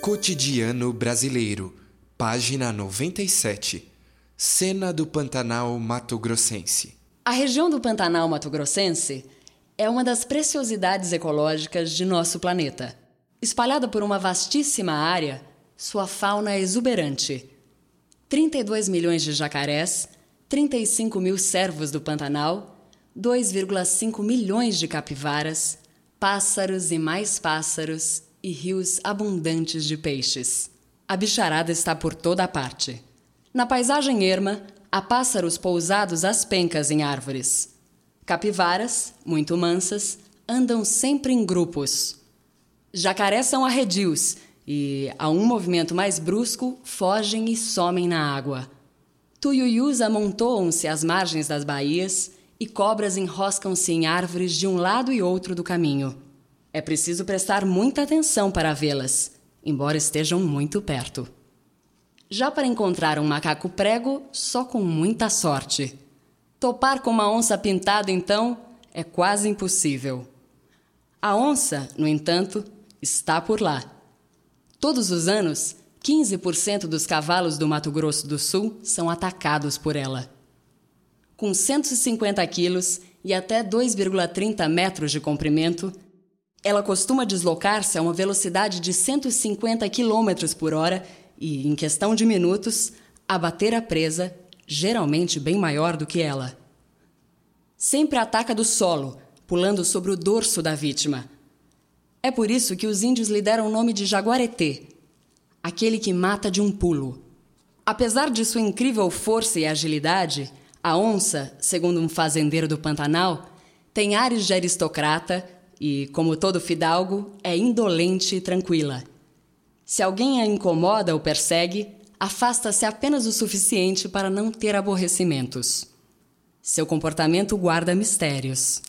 Cotidiano Brasileiro, página 97. Cena do Pantanal Mato Grossense. A região do Pantanal Mato Grossense é uma das preciosidades ecológicas de nosso planeta. Espalhada por uma vastíssima área, sua fauna é exuberante. 32 milhões de jacarés, 35 mil cervos do Pantanal, 2,5 milhões de capivaras, pássaros e mais pássaros e rios abundantes de peixes. A bicharada está por toda a parte. Na paisagem erma, há pássaros pousados às pencas em árvores. Capivaras, muito mansas, andam sempre em grupos. Jacarés são arredios e, a um movimento mais brusco, fogem e somem na água. Tuiuius amontoam-se às margens das baías e cobras enroscam-se em árvores de um lado e outro do caminho. É preciso prestar muita atenção para vê-las, embora estejam muito perto. Já para encontrar um macaco prego, só com muita sorte. Topar com uma onça pintada, então, é quase impossível. A onça, no entanto, está por lá. Todos os anos, 15% dos cavalos do Mato Grosso do Sul são atacados por ela. Com 150 quilos e até 2,30 metros de comprimento, ela costuma deslocar-se a uma velocidade de 150 km por hora e, em questão de minutos, abater a presa, geralmente bem maior do que ela. Sempre ataca do solo, pulando sobre o dorso da vítima. É por isso que os índios lhe deram o nome de jaguareté, aquele que mata de um pulo. Apesar de sua incrível força e agilidade, a onça, segundo um fazendeiro do Pantanal, tem ares de aristocrata e, como todo fidalgo, é indolente e tranquila. Se alguém a incomoda ou persegue, afasta-se apenas o suficiente para não ter aborrecimentos. Seu comportamento guarda mistérios.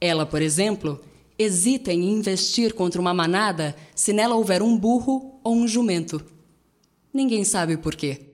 Ela, por exemplo, hesita em investir contra uma manada se nela houver um burro ou um jumento. Ninguém sabe por quê.